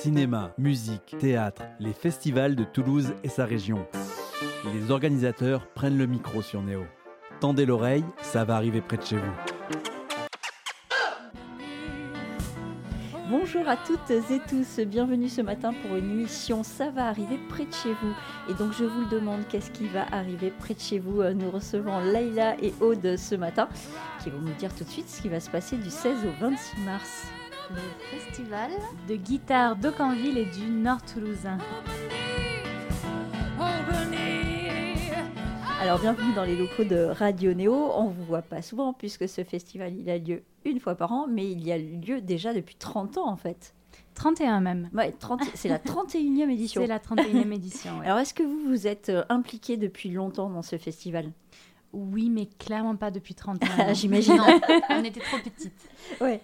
Cinéma, musique, théâtre, les festivals de Toulouse et sa région. Les organisateurs prennent le micro sur Néo. Tendez l'oreille, ça va arriver près de chez vous. Bonjour à toutes et tous, bienvenue ce matin pour une émission Ça va arriver près de chez vous. Et donc je vous le demande, qu'est-ce qui va arriver près de chez vous? Nous recevons Laïla et Aude ce matin, qui vont nous dire tout de suite ce qui va se passer du 16 au 26 mars. Le festival de guitare d'Aucanville et du Nord Toulousain. Alors bienvenue dans les locaux de Radio Néo. On vous voit pas souvent puisque ce festival il a lieu une fois par an, mais il y a lieu déjà depuis 30 ans en fait. 31 même. Ouais, 30, c'est la 31e édition. C'est la 31e édition. Ouais. Alors est-ce que vous vous êtes euh, impliqué depuis longtemps dans ce festival? Oui, mais clairement pas depuis 30 ans. J'imagine. on était trop petites. Ouais.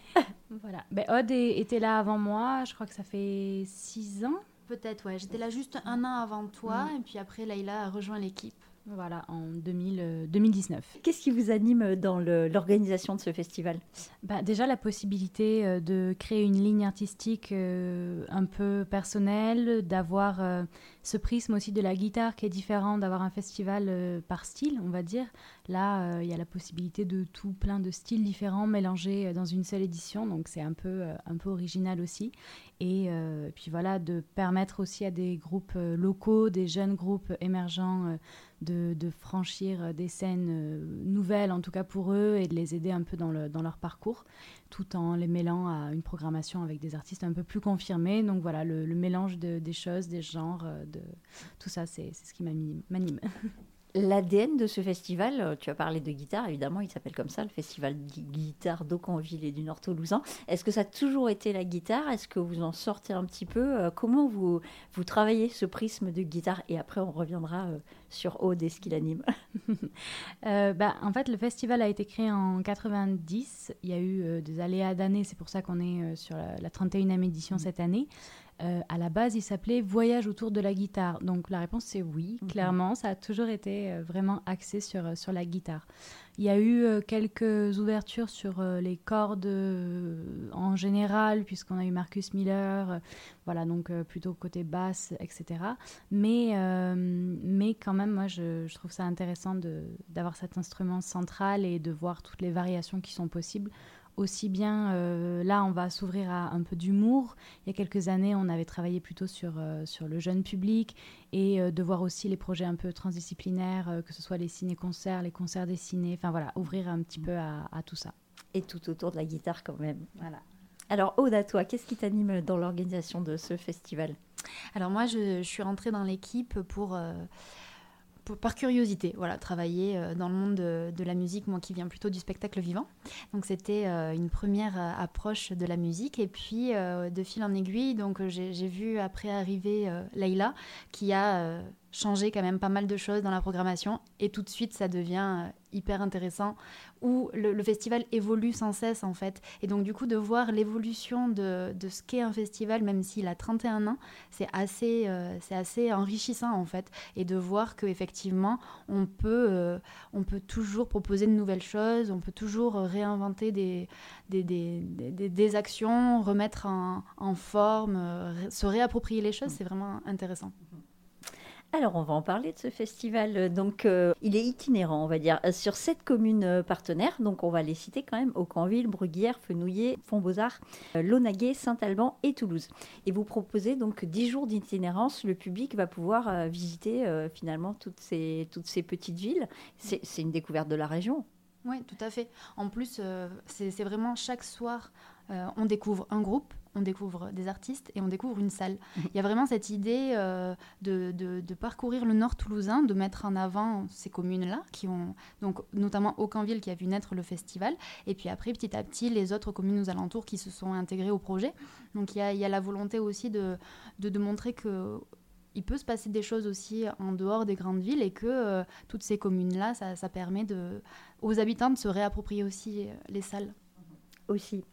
Voilà. Ben, était là avant moi, je crois que ça fait 6 ans. Peut-être, ouais. J'étais là juste un an avant toi, mm. et puis après, Laïla a rejoint l'équipe. Voilà, en 2000, 2019. Qu'est-ce qui vous anime dans l'organisation de ce festival? Bah, Déjà la possibilité euh, de créer une ligne artistique euh, un peu personnelle, d'avoir euh, ce prisme aussi de la guitare qui est différent, d'avoir un festival par style, on va dire. Là, il y a la possibilité de tout plein de styles différents mélangés dans une seule édition, donc c'est un peu, un peu original aussi. Et puis voilà, de permettre aussi à des groupes locaux, des jeunes groupes émergents, de, franchir des scènes nouvelles, en tout cas pour eux, et de les aider un peu dans, le, dans leur parcours, tout en les mêlant à une programmation avec des artistes un peu plus confirmés. Donc voilà, le, mélange de, des choses, des genres, de, tout ça, c'est ce qui m'anime. L'ADN de ce festival, tu as parlé de guitare, évidemment, il s'appelle comme ça, le festival guitare d'Aucanville et du Nord Toulousain. Est-ce que ça a toujours été la guitare? Est-ce que vous en sortez un petit peu? Comment vous, vous travaillez ce prisme de guitare? Et après, on reviendra sur Aude et ce qui l'anime. euh, bah, en fait, le festival a été créé en 90. Il y a eu euh, des aléas d'années, c'est pour ça qu'on est euh, sur la, la, 31e édition mmh. cette année. Euh, à la base, il s'appelait Voyage autour de la guitare. Donc la réponse c'est oui, mmh. clairement, ça a toujours été euh, vraiment axé sur, sur la guitare. Il y a eu euh, quelques ouvertures sur euh, les cordes euh, en général, puisqu'on a eu Marcus Miller, voilà, donc plutôt côté basse, etc. Mais, mais quand même, moi, je, je trouve ça intéressant d'avoir cet instrument central et de voir toutes les variations qui sont possibles aussi bien, euh, là, on va s'ouvrir à un peu d'humour. Il y a quelques années, on avait travaillé plutôt sur, euh, sur le jeune public et euh, de voir aussi les projets un peu transdisciplinaires, que ce soit les ciné-concerts, les concerts dessinés, enfin voilà, ouvrir un petit peu à, à, tout ça. Et tout autour de la guitare quand même. Voilà. Alors, Aude, à toi, qu'est-ce qui t'anime dans l'organisation de ce festival? Alors moi, je, je, suis rentrée dans l'équipe pour par curiosité, voilà, travailler euh, dans le monde de, la musique, moi qui viens plutôt du spectacle vivant. Donc c'était euh, une première euh, approche de la musique. Et puis de fil en aiguille, donc j'ai vu après arriver Leïla qui a changé quand même pas mal de choses dans la programmation. Et tout de suite, ça devient hyper intéressant où le, le, festival évolue sans cesse en fait. Et donc du coup de voir l'évolution de, de, ce qu'est un festival, même s'il a 31 ans, c'est assez, euh, c'est assez enrichissant en fait. Et de voir qu'effectivement on peut, euh, on peut toujours proposer de nouvelles choses, on peut toujours réinventer des, des, des, des, des actions, remettre en, en forme, euh, se réapproprier les choses, c'est vraiment intéressant. Alors, on va en parler de ce festival. Donc, euh, il est itinérant, on va dire, sur sept communes euh, partenaires. Donc, on va les citer quand même Aucanville, Bruguière, Fenouillet, Font-Beaux-Arts, euh, Launaguet, Saint-Alban et Toulouse. Et vous proposez donc 10 jours d'itinérance. Le public va pouvoir euh, visiter euh, finalement toutes ces, toutes ces petites villes. C'est une découverte de la région. Oui, tout à fait. En plus, euh, c'est vraiment chaque soir, euh, on découvre un groupe, on découvre des artistes et on découvre une salle. Mhm. Il y a vraiment cette idée euh, de, de, de, parcourir le nord toulousain, de mettre en avant ces communes-là, qui ont donc notamment Aucanville qui a vu naître le festival, et puis après petit à petit les autres communes aux alentours qui se sont intégrées au projet. Donc il y a, il y a la volonté aussi de, de, de montrer que il peut se passer des choses aussi en dehors des grandes villes et que euh, toutes ces communes-là, ça, ça, permet de, aux habitants de se réapproprier aussi euh, les salles. Aussi.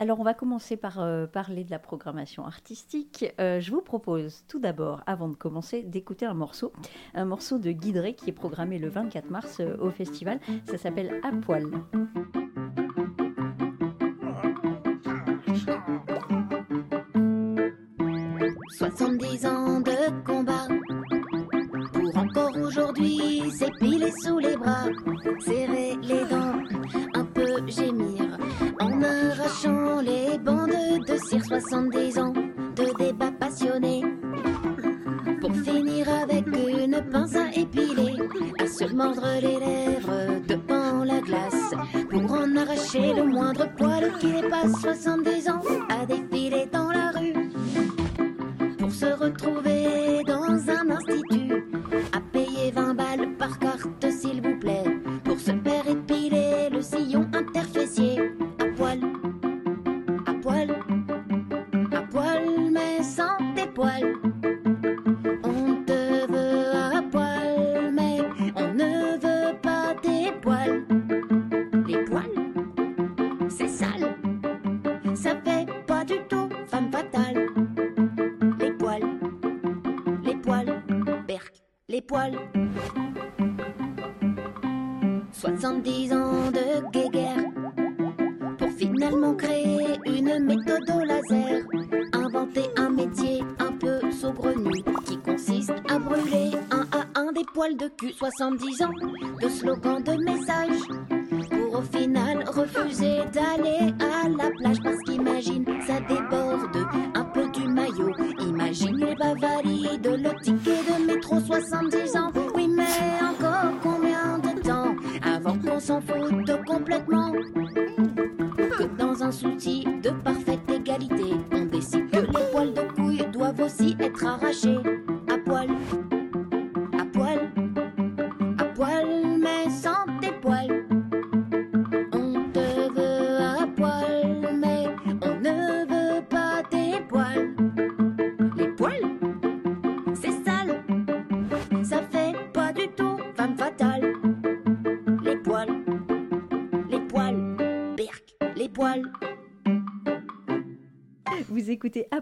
Alors on va commencer par euh, parler de la programmation artistique. Euh, je vous propose tout d'abord, avant de commencer, d'écouter un morceau, un morceau de Guidré qui est programmé le 24 mars euh, au festival. Ça s'appelle À poil. 70 ans de combat. Pour encore aujourd'hui s'épiler sous les bras, serrer les les bandes de cire 70 ans de débats passionnés. Pour finir avec une pince à épiler, à se mordre les lèvres devant la glace, pour en arracher le moindre poil qui dépasse 70 ans, de cul. 70 ans de slogans de messages pour au final refuser d'aller à la plage parce qu'imagine ça déborde un peu du maillot. Imagine les bavarides, le ticket de métro 70 ans. Oui, mais encore combien de temps avant qu'on s'en foute complètement? que dans un souci de parfaite égalité, on décide que les poils de couille doivent aussi être arrachés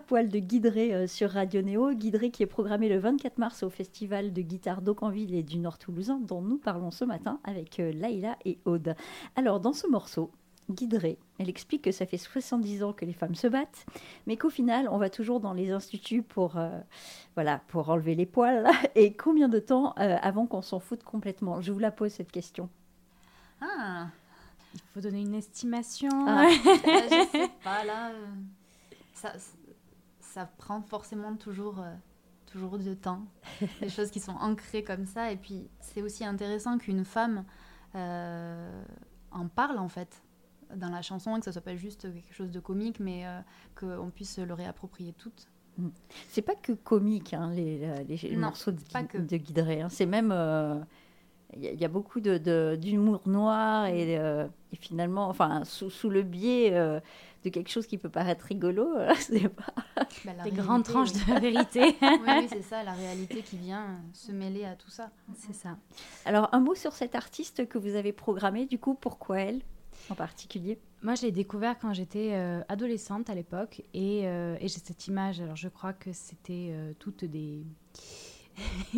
poil de Guidré euh, sur Radio Néo. Guidré qui est programmé le 24 mars au Festival de guitare d'Aucanville et du Nord Toulousain, dont nous parlons ce matin avec euh, Laïla et Aude. Alors, dans ce morceau, Guidré, elle explique que ça fait 70 ans que les femmes se battent, mais qu'au final, on va toujours dans les instituts pour, euh, voilà, pour enlever les poils. Et combien de temps euh, avant qu'on s'en foute complètement? Je vous la pose cette question. Ah, Il faut donner une estimation. Ah. euh, je sais pas, là. ça, ça prend forcément toujours, euh, toujours du temps. Des choses qui sont ancrées comme ça. Et puis, c'est aussi intéressant qu'une femme euh, en parle, en fait, dans la chanson, et que ce soit pas juste quelque chose de comique, mais euh, qu'on puisse le réapproprier toutes. C'est pas que comique, hein, les, les- les Non, morceaux de, pas que. de Guidré. hein. C'est même. euh, Il y, a- il y a beaucoup de- de- d'humour noir et, euh, et finalement, enfin, sous, sous le biais euh, de quelque chose qui peut paraître rigolo. euh, c'est pas- Bah, Des réalité, grandes tranches oui. de vérité. oui, oui, c'est ça, la réalité qui vient euh, se mêler à tout ça. C'est ça. Alors, un mot sur cette artiste que vous avez programmée, du coup, pourquoi elle en particulier? Moi, je l'ai découvert quand j'étais euh, adolescente à l'époque et, euh, et j'ai cette image. Alors, je crois que c'était euh, toutes des.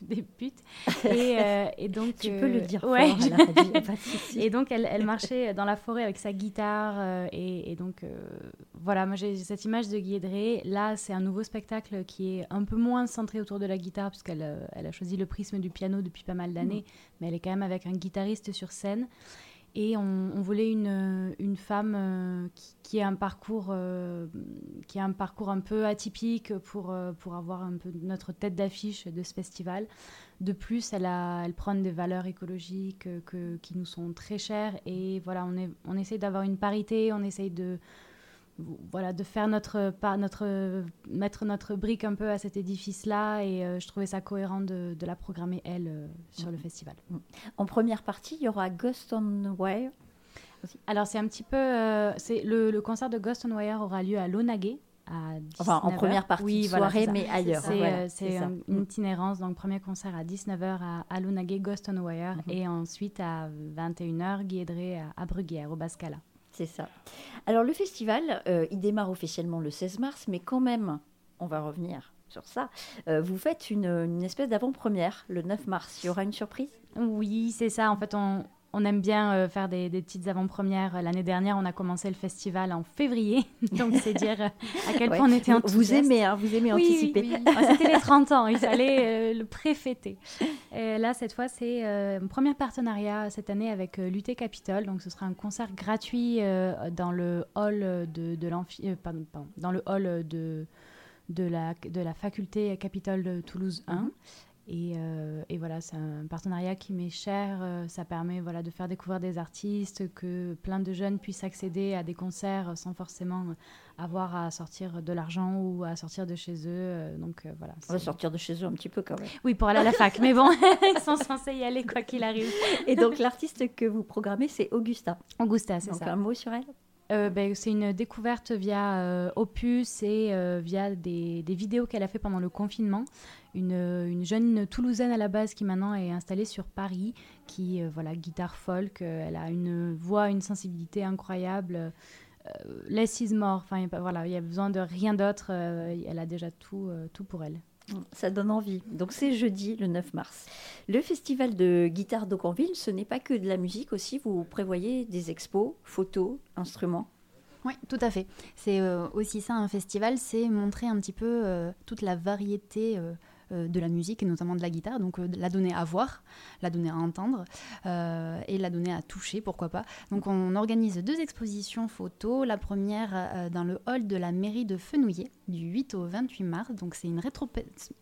des putes. Et, euh, et donc. Tu euh, peux le dire ouais, fort à la radio, y a pas de souci. Et donc, elle, elle marchait dans la forêt avec sa guitare. euh, et, et donc, euh, voilà, moi, j'ai cette image de Guédré. Là, c'est un nouveau spectacle qui est un peu moins centré autour de la guitare, puisqu'elle euh, elle a choisi le prisme du piano depuis pas mal d'années. Mais elle est quand même avec un guitariste sur scène. Et on, on voulait une, une femme euh, qui, a un parcours, euh, qui a un parcours un peu atypique pour, euh, pour avoir notre tête d'affiche de ce festival. De plus, elle, a, elle prône des valeurs écologiques que, qui nous sont très chères. Et voilà, on, est, on essaye d'avoir une parité, on essaye de, voilà, de faire notre, pas, notre, mettre notre brique un peu à cet édifice-là. Et euh, je trouvais ça cohérent de, de la programmer, elle, euh, sur le festival. En première partie, il y aura Ghost on Wire. Alors, c'est un petit peu. euh, c'est le, le concert de Ghost on Wire aura lieu à Lonaguet. À Enfin, en 19 première partie Oui, de voilà, soirée, mais ailleurs. C'est Voilà, un- une itinérance, donc premier concert à 19h à, à Lonaguet, Ghost on Wire, Mhm. et ensuite à 21h, Guédré à, à Bruguière, au Bascala. Ça. Alors le festival, euh, il démarre officiellement le 16 mars, mais quand même, on va revenir sur ça. euh, vous faites une, une espèce d'avant-première le 9 mars. Il y aura une surprise? Oui, c'est ça. En fait, on, on aime bien euh, faire des, petites avant-premières. L'année dernière, on a commencé le festival en février, donc c'est dire à quel point on était enthousiaste. Vous aimez, hein, vous aimez anticiper. Ah, c'était les 30 ans, il fallait le préfêter. Et là, cette fois, c'est un premier partenariat cette année avec l'UT Capitol, donc ce sera un concert gratuit dans le hall de, de l'amphi, pardon, dans le hall de de la, de la faculté Capitole de Toulouse 1. Et, euh, et, voilà, c'est un partenariat qui m'est cher. Euh, ça permet voilà, de faire découvrir des artistes, que plein de jeunes puissent accéder à des concerts sans forcément avoir à sortir de l'argent ou à sortir de chez eux. Euh, donc voilà. On va sortir de chez eux un petit peu quand même. Oui, pour aller à la fac. mais bon, ils sont censés y aller quoi qu'il arrive. Et donc l'artiste que vous programmez, c'est Augusta. Augusta, c'est ça. un mot sur elle? Euh, ben, c'est une découverte via euh, Opus et euh, via des, vidéos qu'elle a fait pendant le confinement. Une, jeune Toulousaine à la base qui maintenant est installée sur Paris, qui, voilà, guitare folk, elle a une voix, une sensibilité incroyable. less is more, enfin, voilà, il y a besoin de rien d'autre, elle a déjà tout, tout pour elle. Ça donne envie. Donc c'est jeudi, le 9 mars. Le festival de guitare d'Aucanville, ce n'est pas que de la musique aussi, vous prévoyez des expos, photos, instruments? Oui, tout à fait. C'est euh, aussi ça un festival, c'est montrer un petit peu euh, toute la variété euh, de la musique et notamment de la guitare, donc la donner à voir, la donner à entendre et la donner à toucher, pourquoi pas. Donc on organise deux expositions photos, la première dans le hall de la mairie de Fenouillet du 8 au 28 mars, donc c'est une,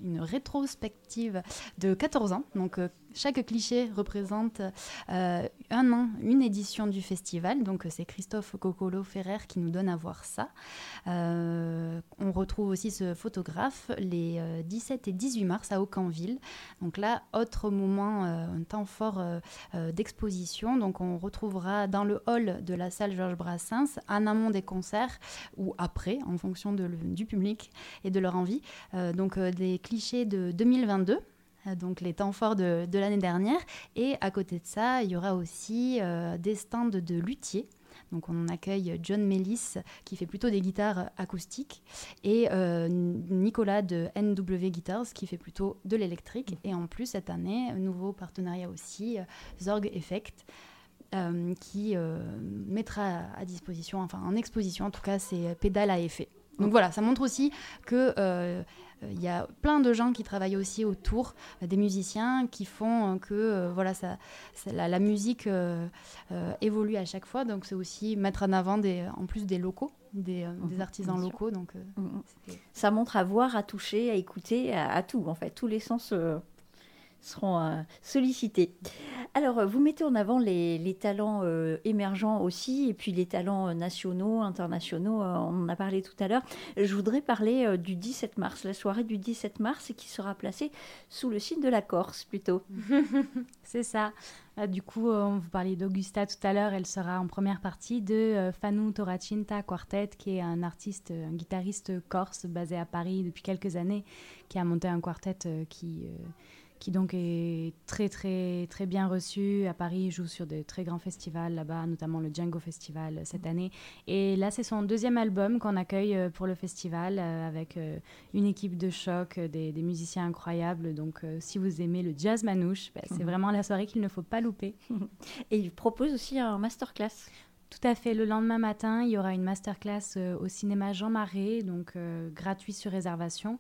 une rétrospective de 14 ans, donc chaque cliché représente un an, une édition du festival. Donc c'est Christophe Cocolo Ferrer qui nous donne à voir ça. on retrouve aussi ce photographe les 17 et 18 mars à Aucanville. Donc là, autre moment, euh, un temps fort euh, euh, d'exposition. Donc on retrouvera dans le hall de la salle Georges Brassens, en amont des concerts ou après, en fonction du public et de leur envie. donc des clichés de 2022 donc les temps forts de, l'année dernière. Et à côté de ça, il y aura aussi des stands de luthiers donc on accueille John Mellis qui fait plutôt des guitares acoustiques et euh, Nicolas de NW Guitars qui fait plutôt de l'électrique. Et en plus cette année, nouveau partenariat aussi, euh, Zorg Effect. Euh, qui mettra à disposition, enfin en exposition en tout cas, ces pédales à effet. Donc voilà, ça montre aussi que euh, il y a plein de gens qui travaillent aussi autour, euh, des musiciens qui font euh, que voilà, ça, la, musique évolue à chaque fois. Donc c'est aussi mettre en avant des, en plus des locaux, des, mhm, artisans locaux. Donc, mhm. ça montre à voir, à toucher, à écouter, à, tout en fait, tous les sens seront euh, sollicités. Alors, euh, vous mettez en avant les, talents euh, émergents aussi, et puis les talents nationaux, internationaux, on en a parlé tout à l'heure. Je voudrais parler du 17 mars, la soirée du 17 mars, qui sera placée sous le signe de la Corse, plutôt. C'est ça. Du coup, on vous parlait d'Augusta tout à l'heure, elle sera en première partie de Fanu Toracinta Quartet, qui est un artiste, un guitariste corse basé à Paris depuis quelques années, qui a monté un quartet qui qui donc est très très très bien reçu. À Paris, il joue sur de très grands festivals là-bas, notamment le Django Festival euh, cette année. Et là, c'est son deuxième album qu'on accueille euh, pour le festival euh, avec une équipe de choc, des, musiciens incroyables. Donc, si vous aimez le jazz manouche, bah, c'est mhm. vraiment la soirée qu'il ne faut pas louper. Et il propose aussi un masterclass. Tout à fait. Le lendemain matin, il y aura une masterclass au cinéma Jean Marais, donc gratuit sur réservation,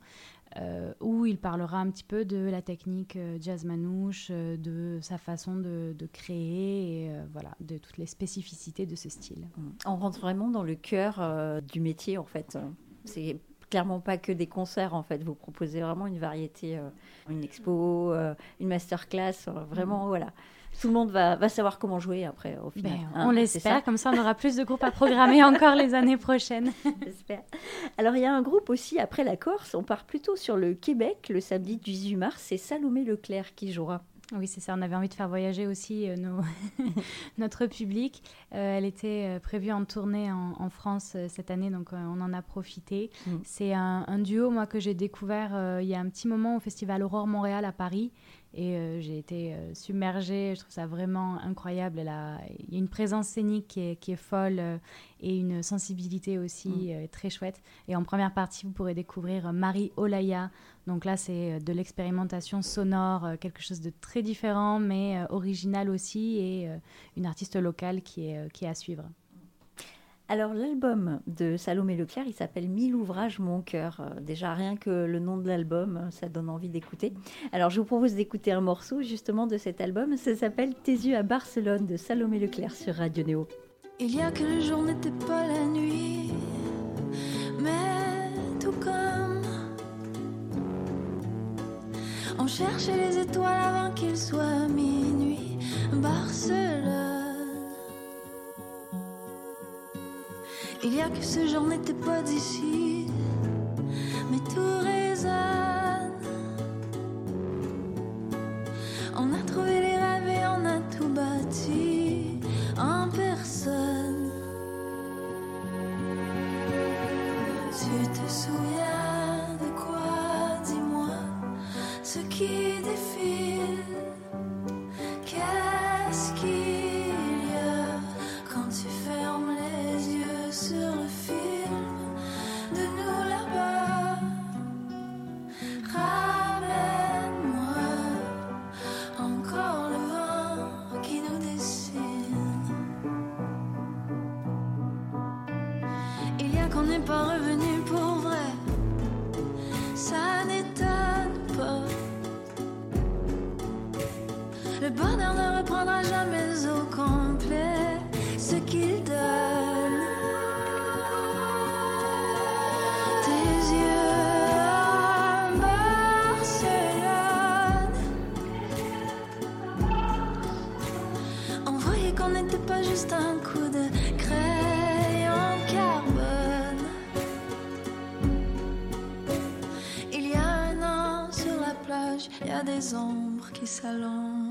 euh, où il parlera un petit peu de la technique euh, jazz manouche, euh, de sa façon de, créer et voilà, de toutes les spécificités de ce style. On rentre vraiment dans le cœur du métier en fait. C'est clairement pas que des concerts en fait. Vous proposez vraiment une variété, une expo, une masterclass, vraiment mm. voilà tout le monde va, savoir comment jouer après au final. Ben, hein, on l'espère, comme ça on aura plus de groupes à programmer encore les années prochaines. J'espère. Alors il y a un groupe aussi après la Corse, on part plutôt sur le Québec le samedi 18 mars, c'est Salomé Leclerc qui jouera. Oui, c'est ça. On avait envie de faire voyager aussi euh, notre public. Euh, elle était euh, prévue en tournée en, France cette année, donc on en a profité. Mm. C'est un, duo, moi, que j'ai découvert il y a un petit moment au Festival Aurore Montréal à Paris Et euh, j'ai été euh, submergée, je trouve ça vraiment incroyable. Il y a une présence scénique qui est, qui est folle euh, et une sensibilité aussi Mm. très chouette. Et en première partie, vous pourrez découvrir Marie Olaya. Donc là, c'est de l'expérimentation sonore, quelque chose de très différent, mais original aussi, et une artiste locale qui est, qui est à suivre. Alors l'album de Salomé Leclerc, il s'appelle Mille ouvrages mon cœur. Euh, Déjà rien que le nom de l'album, euh, ça donne envie d'écouter. Alors je vous propose d'écouter un morceau justement de cet album. Ça s'appelle Tes yeux à Barcelone de Salomé Leclerc sur Radio Néo. Il y a que le jour n'était pas la nuit, mais tout comme on cherchait les étoiles avant qu'il soit minuit. Barcelone. Il y a que ce jour n'était pas d'ici, mais tout résonne. On a trouvé les rêves et on a tout bâti y a des ombres qui s'allongent.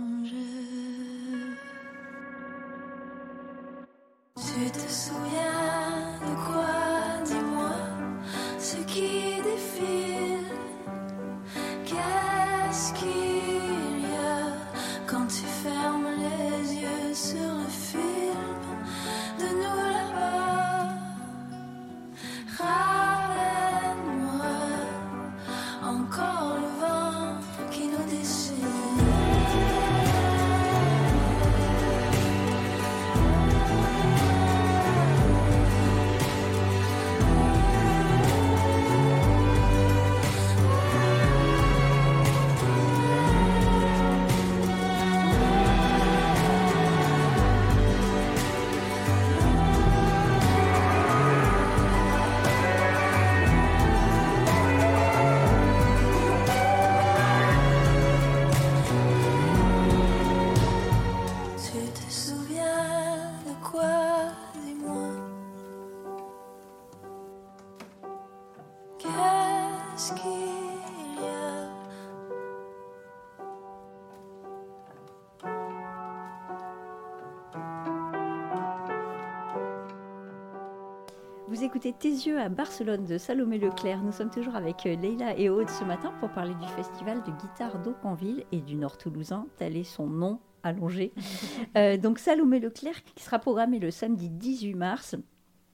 Vous écoutez Tes yeux à Barcelone de Salomé Leclerc. Nous sommes toujours avec euh, Leïla et Aude ce matin pour parler du festival de guitare d'Aucanville et du Nord Toulousain, tel est son nom allongé. Euh, donc Salomé Leclerc qui sera programmé le samedi 18 mars.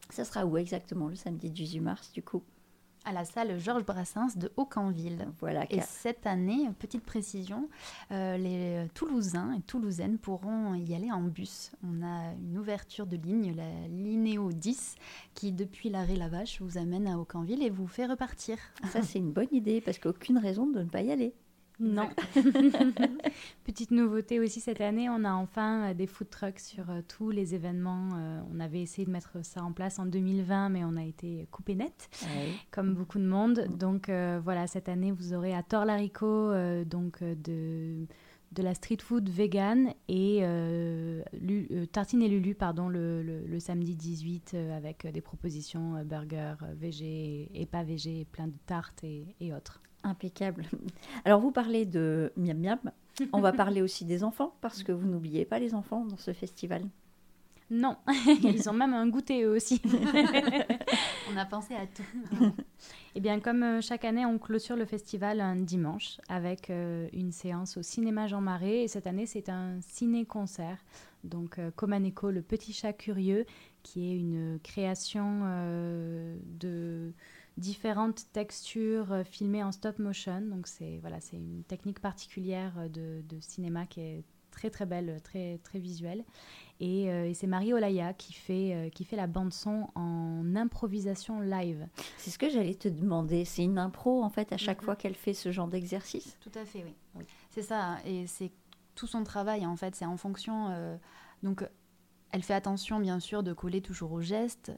Ça sera où exactement le samedi 18 mars du coup? À la salle Georges Brassens de Aucanville. Voilà. Et cette année, petite précision, euh, les Toulousains et Toulousaines pourront y aller en bus. On a une ouverture de ligne, la Linéo 10, qui depuis l'arrêt La Vache vous amène à Aucanville et vous fait repartir. Ça c'est une bonne idée parce qu'aucune raison de ne pas y aller. Non. Petite nouveauté aussi cette année, on a enfin euh, des food trucks sur euh, tous les événements. Euh, on avait essayé de mettre ça en place en 2020, mais on a été coupé net, comme beaucoup de monde. Donc euh, voilà, cette année, vous aurez à Torlarico euh, donc de de la street food vegan et euh, Lu- euh, Tartine et Lulu pardon le, le- le samedi 18 euh, avec des propositions burgers végé et pas végé plein de tartes et, et autres. Impeccable. Alors vous parlez de miam miam. On va parler aussi des enfants parce que vous n'oubliez pas les enfants dans ce festival. Non, ils ont même un goûter eux aussi. On a pensé à tout. Eh bien, comme euh, chaque année, on clôture le festival un dimanche avec euh, une séance au cinéma Jean Marais. Et cette année, c'est un ciné-concert. Donc, euh, Comaneco, le petit chat curieux, qui est une création euh, de différentes textures euh, filmées en stop motion. Donc, c'est voilà, c'est une technique particulière euh, de, de cinéma qui est très très belle, très très visuelle. Et, euh, et c'est Marie Olaya qui fait, euh, qui fait la bande son en improvisation live. C'est ce que j'allais te demander. C'est une impro, en fait, à chaque Mhm. fois qu'elle fait ce genre d'exercice? Tout à fait, oui. C'est ça, hein, et c'est tout son travail en fait, c'est en fonction. euh, donc, elle fait attention bien sûr de coller toujours au geste,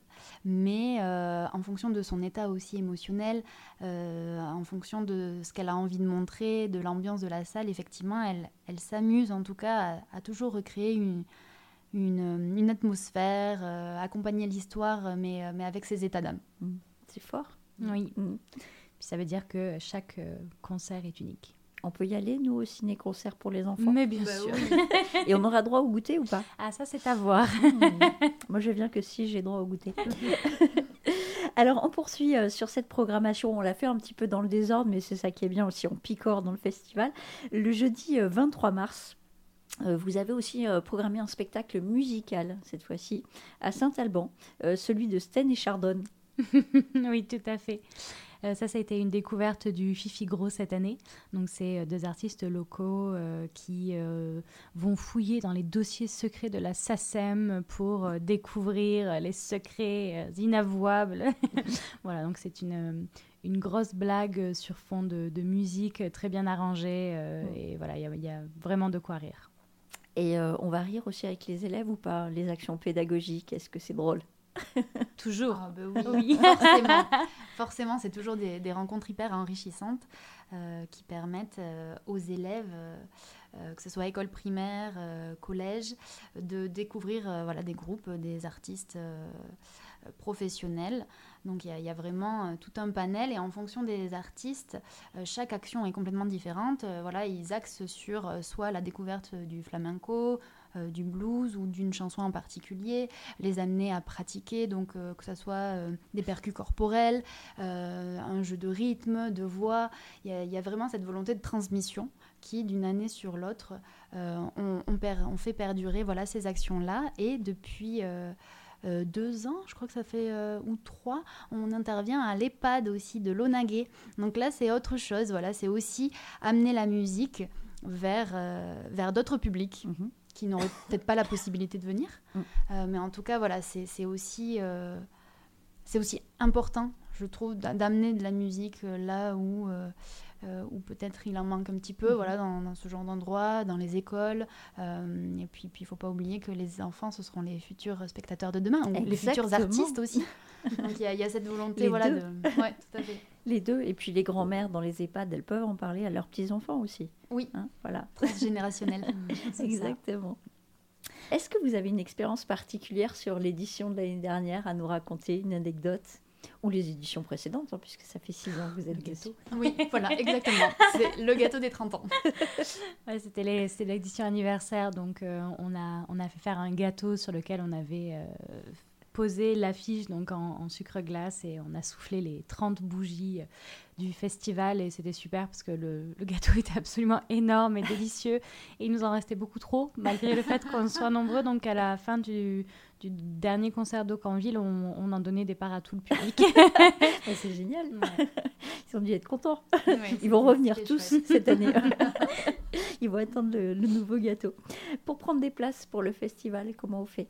mais euh, en fonction de son état aussi émotionnel, euh, en fonction de ce qu'elle a envie de montrer, de l'ambiance de la salle, effectivement, elle, elle s'amuse en tout cas à, à toujours recréer une, une, une atmosphère, euh, accompagner l'histoire, mais, mais avec ses états d'âme. C'est fort. Oui. Mm. Puis ça veut dire que chaque concert est unique. On peut y aller, nous, au ciné-concert pour les enfants Mais bien Bah sûr. Et on aura droit au goûter ou pas? Ah, ça, c'est à voir. Moi, je viens que si j'ai droit au goûter. Alors, on poursuit euh, sur cette programmation. On l'a fait un petit peu dans le désordre, mais c'est ça qui est bien aussi. On picore dans le festival. Le jeudi euh, 23 mars, euh, vous avez aussi euh, programmé un spectacle musical, cette fois-ci, à Saint-Alban, euh, celui de Sten et Chardonne. oui, tout à fait. Euh, ça, ça a été une découverte du Fifi Gros cette année. Donc, c'est euh, deux artistes locaux euh, qui vont fouiller dans les dossiers secrets de la SACEM pour découvrir les secrets inavouables. voilà, donc c'est une, une grosse blague sur fond de, de musique très bien arrangée. euh. Et voilà, il y a- il y, a vraiment de quoi rire. Et euh, on va rire aussi avec les élèves ou pas? Les actions pédagogiques, est-ce que c'est drôle? Toujours. Ah, bah oui, Oui. forcément. Forcément, c'est toujours des, des rencontres hyper enrichissantes euh, qui permettent euh, aux élèves, euh, que ce soit école primaire, collège, de découvrir voilà, des groupes, des artistes professionnels. Donc il y, y a vraiment tout un panel et en fonction des artistes, chaque action est complètement différente. Voilà, ils axent sur soit la découverte du flamenco, euh, du blues ou d'une chanson en particulier, les amener à pratiquer, donc euh, que ce soit euh, des percus corporels, un jeu de rythme, de voix. Il y, a- vraiment cette volonté de transmission qui, d'une année sur l'autre, on, fait perdurer voilà, ces actions-là. Et depuis deux ans, je crois que ça fait, ou trois, on intervient à l'EHPAD aussi de l'Onagué. Donc là, c'est autre chose. Voilà, c'est aussi amener la musique vers, vers d'autres publics Mhm. Qui n'auraient peut-être pas la possibilité de venir. Mm. Euh, mais en tout cas, voilà, c'est aussi, euh, c'est aussi important, je trouve, d'a- d'amener de la musique euh, là où, euh, où peut-être il en manque un petit peu, Mhm. voilà, dans, dans ce genre d'endroit, dans les écoles. Euh, et puis, il ne faut pas oublier que les enfants, ce seront les futurs spectateurs de demain, ou les futurs artistes aussi. Donc, il y, a- il y a cette volonté, Les voilà, deux. de... Ouais, tout à fait. Les deux, et puis les grands-mères dans les EHPAD, elles peuvent en parler à leurs petits-enfants aussi. Oui. Hein, voilà. Transgénérationnel. Ça. Exactement. Est-ce que vous avez une expérience particulière sur l'édition de l'année dernière à nous raconter, une anecdote? Ou les éditions précédentes, hein, puisque ça fait six ans que vous êtes dessus. Oui, voilà, exactement. C'est le gâteau des 30 ans. Ouais, c'était les- c'était l'édition anniversaire, donc euh, on, a, on a fait faire un gâteau sur lequel on avait euh, posé l'affiche donc en, en sucre glace et on a soufflé les 30 bougies euh, du festival et c'était super parce que le, le gâteau était absolument énorme et délicieux et il nous en restait beaucoup trop malgré le fait qu'on soit nombreux. Donc à la fin du, du dernier concert d'Aucanville, on, on en donnait des parts à tout le public. C'est génial. Ouais. Ils ont dû être contents. Ouais, Ils vont revenir tous chouette. cette année. Ils vont attendre le, le nouveau gâteau. Pour prendre des places pour le festival, comment on fait?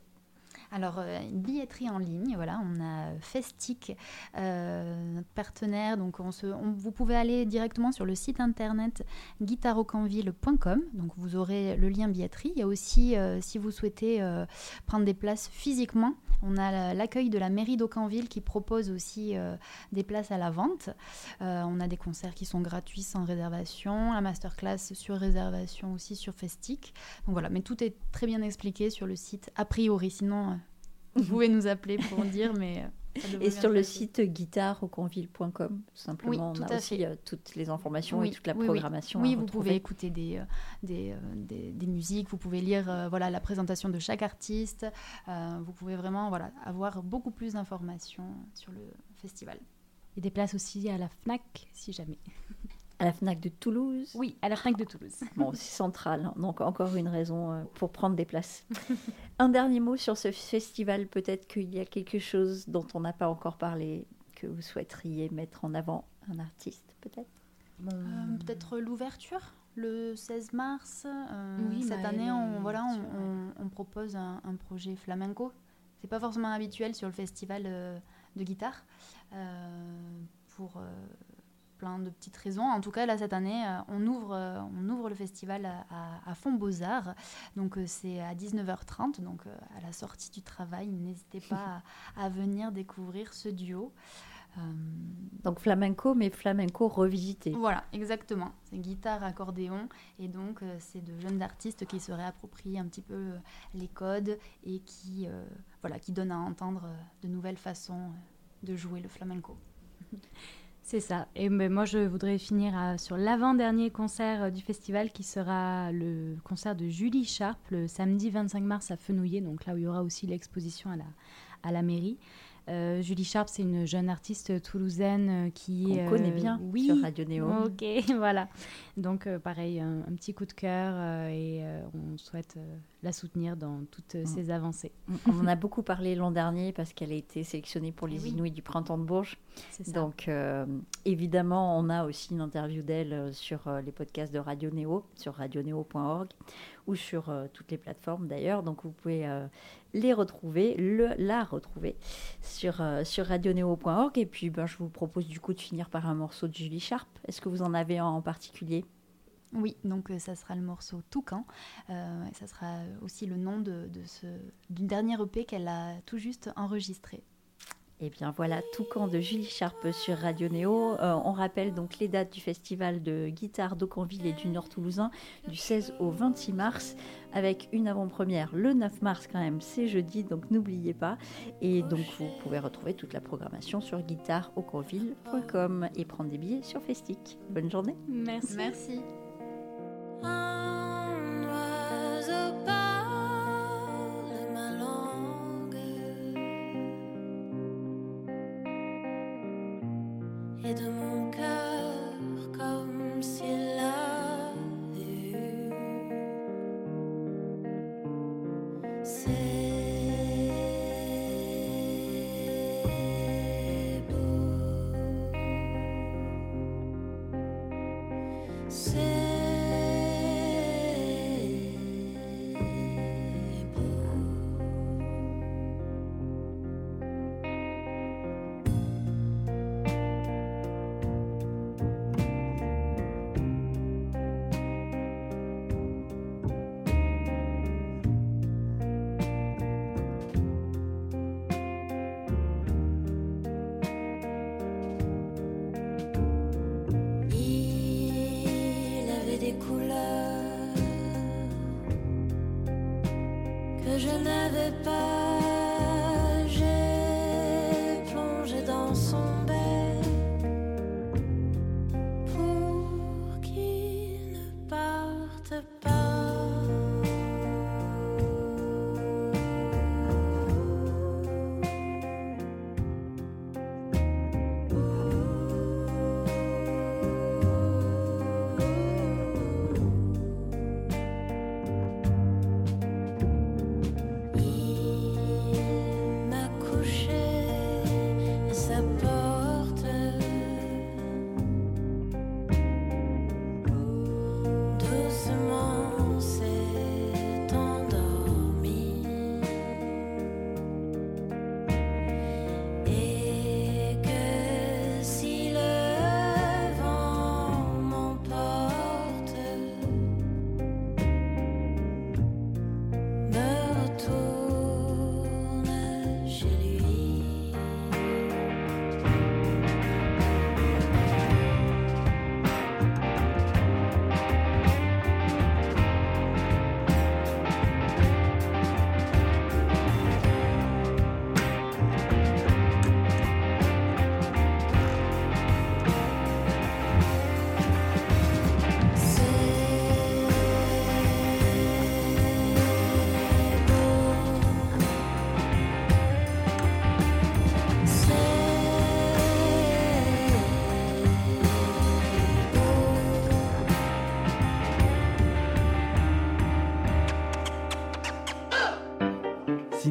Alors, euh, billetterie en ligne, voilà, on a Festic, euh, notre partenaire. Donc, vous pouvez aller directement sur le site internet guitarocanville.com. Donc, vous aurez le lien billetterie. Il y a aussi, euh, si vous souhaitez prendre des places physiquement, on a la- l'accueil de la mairie d'Aucanville qui propose aussi des places à la vente. On a des concerts qui sont gratuits sans réservation, la masterclass sur réservation aussi sur Festic. Donc voilà, mais tout est très bien expliqué sur le site a priori. Sinon, vous pouvez nous appeler pour dire, mais euh, Et sur le site guitareauconville.com, simplement, tout on à a aussi fait. euh, toutes les informations Oui, et toute la oui, programmation. Oui, à vous retrouver. pouvez écouter des, euh, des, des, des musiques, vous pouvez lire euh, voilà, la présentation de chaque artiste, euh, vous pouvez vraiment voilà, avoir beaucoup plus d'informations sur le festival. Et des places aussi à la FNAC, si jamais. À la FNAC de Toulouse. Oui, à la FNAC de Toulouse. Bon, c'est central, hein. donc encore une raison euh, pour prendre des places. Un dernier mot sur ce festival, peut-être qu'il y a quelque chose dont on n'a pas encore parlé, que vous souhaiteriez mettre en avant, un artiste peut-être? Euh, Peut-être l'ouverture le 16 mars. euh, Oui, cette bah, année, on, voilà, on, propose un, un projet flamenco. C'est pas forcément habituel sur le festival euh, de guitare euh, pour euh, plein de petites raisons. En tout cas, là cette année, euh, on ouvre, euh, on ouvre le festival à, à, à Fond Beaux Arts. Donc euh, c'est à 19h30, donc à la sortie du travail. N'hésitez pas à, à venir découvrir ce duo. Euh, Donc flamenco, mais flamenco revisité. voilà, exactement. C'est guitare, accordéon, et donc c'est de jeunes artistes qui se réapproprient un petit peu les codes et qui, euh, voilà, qui donnent à entendre de nouvelles façons de jouer le flamenco. C'est ça. Et ben, moi, je voudrais finir à- sur l'avant-dernier concert euh, du festival qui sera le concert de Julie Sharp le samedi 25 mars à Fenouillet, donc là où il y aura aussi l'exposition à la, à la mairie. Euh, Julie Sharp, c'est une jeune artiste toulousaine euh, qui On euh, connaît bien oui, sur Radio Néo. Ok, voilà. Donc euh, pareil, un, un petit coup de cœur euh, et euh, on souhaite euh, la soutenir dans toutes euh, Mm. ses avancées. On en a beaucoup parlé l'an dernier parce qu'elle a été sélectionnée pour les Eh oui. Inouïs du Printemps de Bourges. Ça. Donc, euh, évidemment, on a aussi une interview d'elle euh, sur les podcasts de Radio Néo, sur radionéo.org ou sur euh, toutes les plateformes d'ailleurs. Donc, vous pouvez euh, les retrouver, le, la retrouver sur, sur radionéo.org. Et puis, ben, je vous propose du coup de finir par un morceau de Julie Sharp. Est-ce que vous en avez en particulier? Oui, donc euh, ça sera le morceau Toucan. Euh, et ça sera aussi le nom de, de ce, d'une dernière EP qu'elle a tout juste enregistrée. Eh bien voilà, Toucan de Julie Sharp sur Radio Néo. Euh, on rappelle donc les dates du festival de guitare d'Aucanville et du Nord Toulousain du 16 au 26 mars avec une avant-première le 9 mars quand même, c'est jeudi, donc n'oubliez pas. Et donc vous pouvez retrouver toute la programmation sur guitareaucanville.com et prendre des billets sur Festic. Bonne journée Merci. Merci. Un dans son